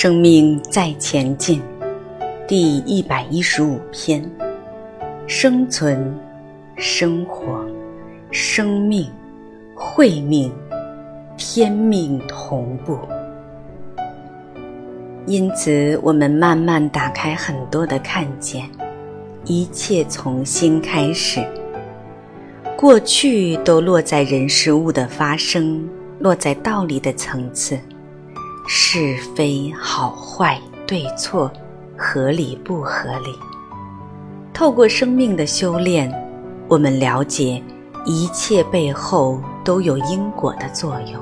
生命在前进，第一百一十五篇：生存、生活、生命、慧命、天命同步。因此，我们慢慢打开很多的看见，一切从心开始。过去都落在人事物的发生，落在道理的层次。是非好坏对错，合理不合理？透过生命的修炼，我们了解一切背后都有因果的作用。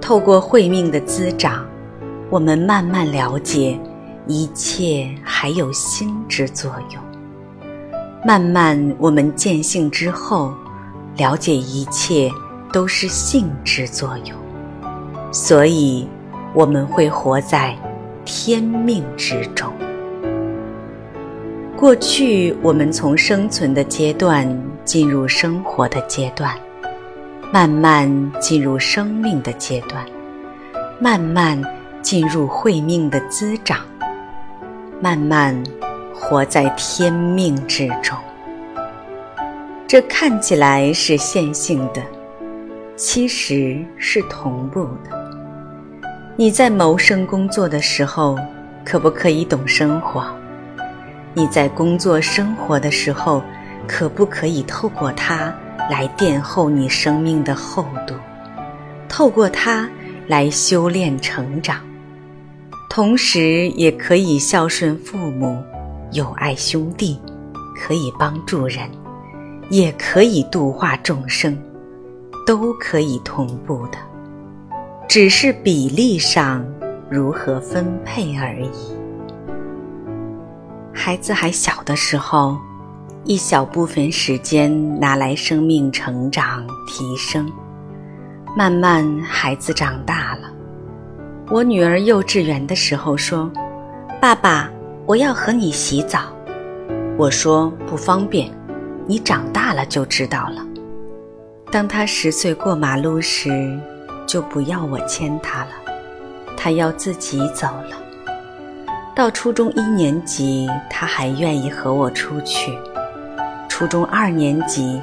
透过慧命的滋长，我们慢慢了解一切还有心之作用。慢慢我们见性之后，了解一切都是性之作用。所以。我们会活在天命之中。过去，我们从生存的阶段进入生活的阶段，慢慢进入生命的阶段，慢慢进入慧命的滋长，慢慢活在天命之中。这看起来是线性的，其实是同步的。你在谋生工作的时候，可不可以懂生活？你在工作生活的时候，可不可以透过它来垫厚你生命的厚度？透过它来修炼成长，同时也可以孝顺父母，友爱兄弟，可以帮助人，也可以度化众生，都可以同步的。只是比例上如何分配而已。孩子还小的时候，一小部分时间拿来生命成长提升。慢慢孩子长大了，我女儿幼稚园的时候说：“爸爸，我要和你洗澡。”我说：“不方便，你长大了就知道了。”当她十岁过马路时。就不要我牵他了，他要自己走了。到初中一年级，他还愿意和我出去；初中二年级，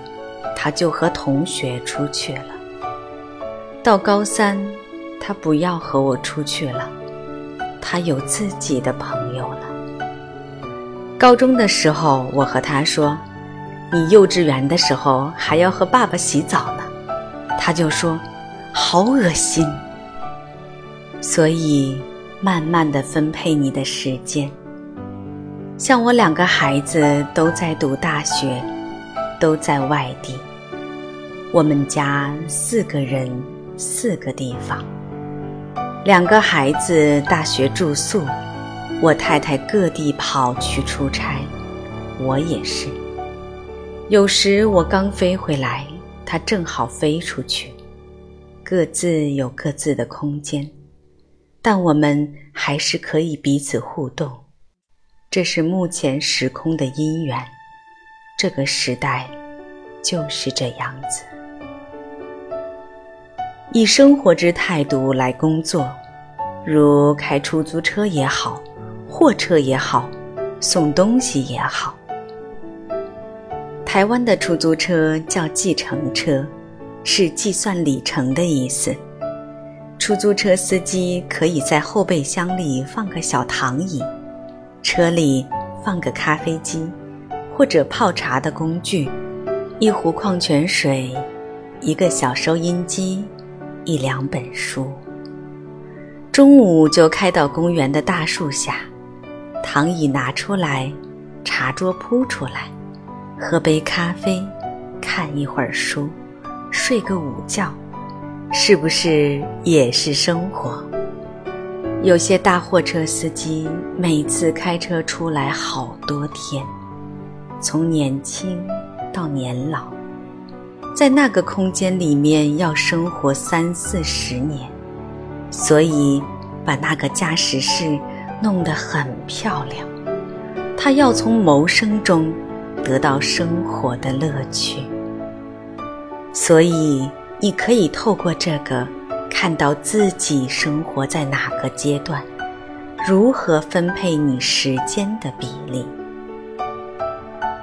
他就和同学出去了。到高三，他不要和我出去了，他有自己的朋友了。高中的时候，我和他说：“你幼稚园的时候还要和爸爸洗澡呢。”他就说。好恶心，所以慢慢的分配你的时间。像我两个孩子都在读大学，都在外地。我们家四个人，四个地方。两个孩子大学住宿，我太太各地跑去出差，我也是。有时我刚飞回来，他正好飞出去。各自有各自的空间，但我们还是可以彼此互动。这是目前时空的因缘，这个时代就是这样子。以生活之态度来工作，如开出租车也好，货车也好，送东西也好。台湾的出租车叫计程车。是计算里程的意思。出租车司机可以在后备箱里放个小躺椅，车里放个咖啡机，或者泡茶的工具，一壶矿泉水，一个小收音机，一两本书。中午就开到公园的大树下，躺椅拿出来，茶桌铺出来，喝杯咖啡，看一会儿书。睡个午觉，是不是也是生活？有些大货车司机每次开车出来好多天，从年轻到年老，在那个空间里面要生活三四十年，所以把那个驾驶室弄得很漂亮。他要从谋生中得到生活的乐趣。所以，你可以透过这个，看到自己生活在哪个阶段，如何分配你时间的比例。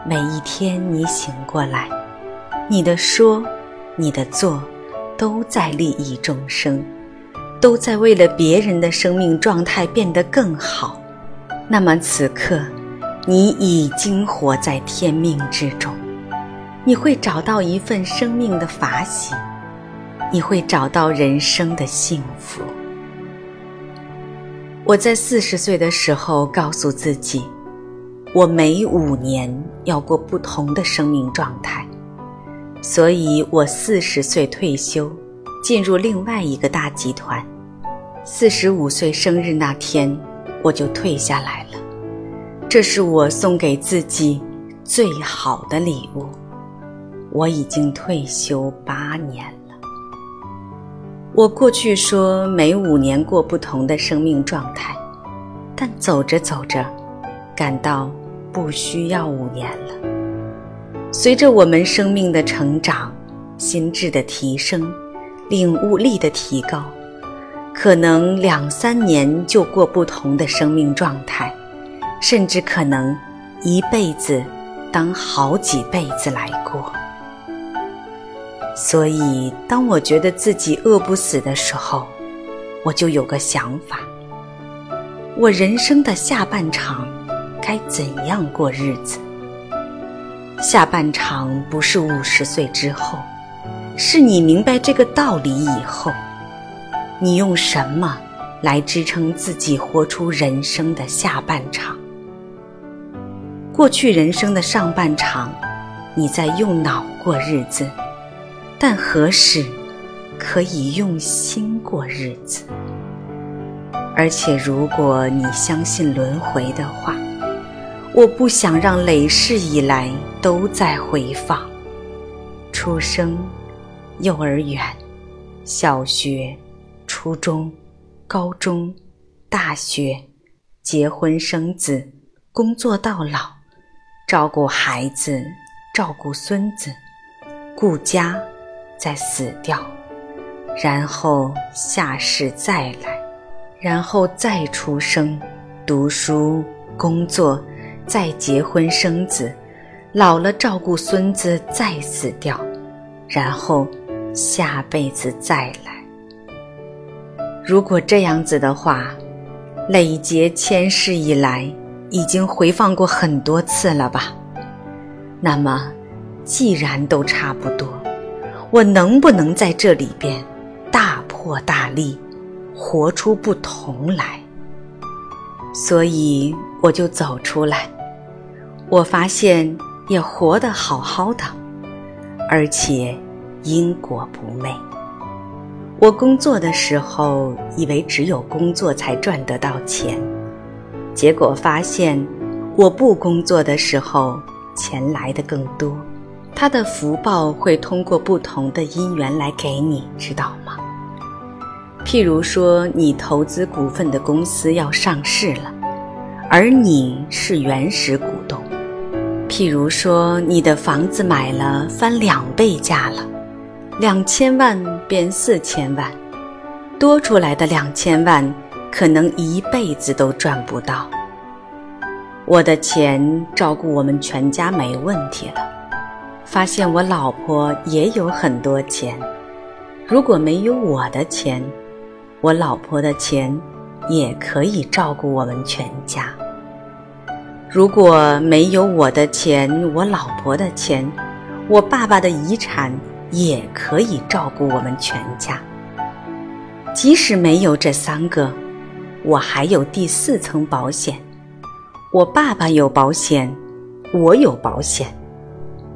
每一天你醒过来，你的说，你的做，都在利益众生，都在为了别人的生命状态变得更好。那么此刻，你已经活在天命之中，你会找到一份生命的法喜，你会找到人生的幸福。我在四十岁的时候告诉自己，我每五年要过不同的生命状态，所以我四十岁退休，进入另外一个大集团。四十五岁生日那天，我就退下来了。这是我送给自己最好的礼物。我已经退休八年了。我过去说每五年过不同的生命状态，但走着走着，感到不需要五年了。随着我们生命的成长、心智的提升、领悟力的提高，可能两三年就过不同的生命状态，甚至可能一辈子当好几辈子来过。所以，当我觉得自己饿不死的时候，我就有个想法：我人生的下半场该怎样过日子？下半场不是五十岁之后，是你明白这个道理以后，你用什么来支撑自己活出人生的下半场？过去人生的上半场，你在用脑过日子。但何时可以用心过日子？而且，如果你相信轮回的话，我不想让累世以来都在回放：出生、幼儿园、小学、初中、高中、大学、结婚生子、工作到老、照顾孩子、照顾孙子、顾家。再死掉，然后下世再来，然后再出生，读书、工作，再结婚生子，老了照顾孙子，再死掉，然后下辈子再来。如果这样子的话，累劫千世以来，已经回放过很多次了吧？那么，既然都差不多。我能不能在这里边大破大立，活出不同来？所以我就走出来。我发现也活得好好的，而且因果不昧。我工作的时候以为只有工作才赚得到钱，结果发现我不工作的时候钱来的更多。他的福报会通过不同的因缘来给你，知道吗？譬如说，你投资股份的公司要上市了，而你是原始股东；譬如说，你的房子买了翻两倍价了，两千万变四千万，多出来的两千万可能一辈子都赚不到。我的钱照顾我们全家没问题了。发现我老婆也有很多钱，如果没有我的钱，我老婆的钱也可以照顾我们全家。如果没有我的钱，我老婆的钱，我爸爸的遗产也可以照顾我们全家。即使没有这三个，我还有第四层保险。我爸爸有保险，我有保险。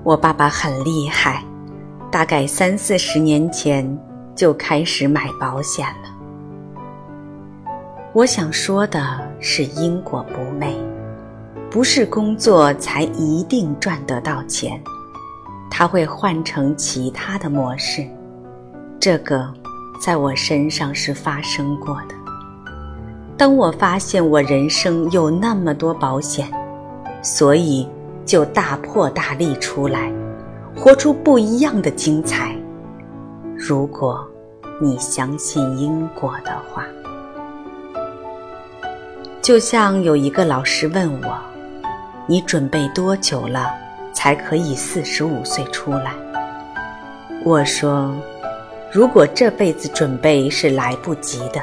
我爸爸很厉害，大概三四十年前就开始买保险了。我想说的是因果不昧，不是工作才一定赚得到钱，他会换成其他的模式。这个在我身上是发生过的。当我发现我人生有那么多保险，所以。就大破大立出来，活出不一样的精彩。如果你相信因果的话，就像有一个老师问我：“你准备多久了才可以四十五岁出来？”我说：“如果这辈子准备是来不及的，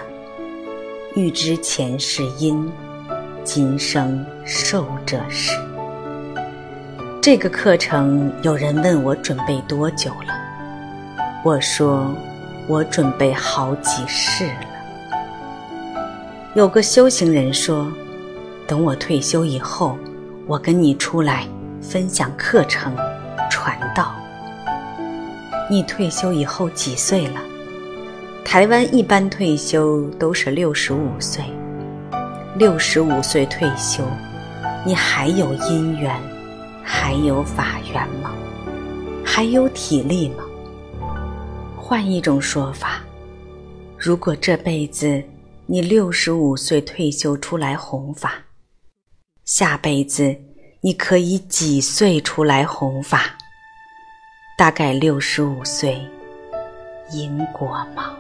欲知前世因，今生受者是。”这个课程有人问我准备多久了，我说：“我准备好几世了。”有个修行人说：“等我退休以后，我跟你出来分享课程，传道。”你退休以后几岁了？台湾一般退休都是六十五岁。六十五岁退休，你还有姻缘，还有法缘吗？还有体力吗？换一种说法，如果这辈子……你六十五岁退休出来弘法，下辈子你可以几岁出来弘法？大概六十五岁，因果吗？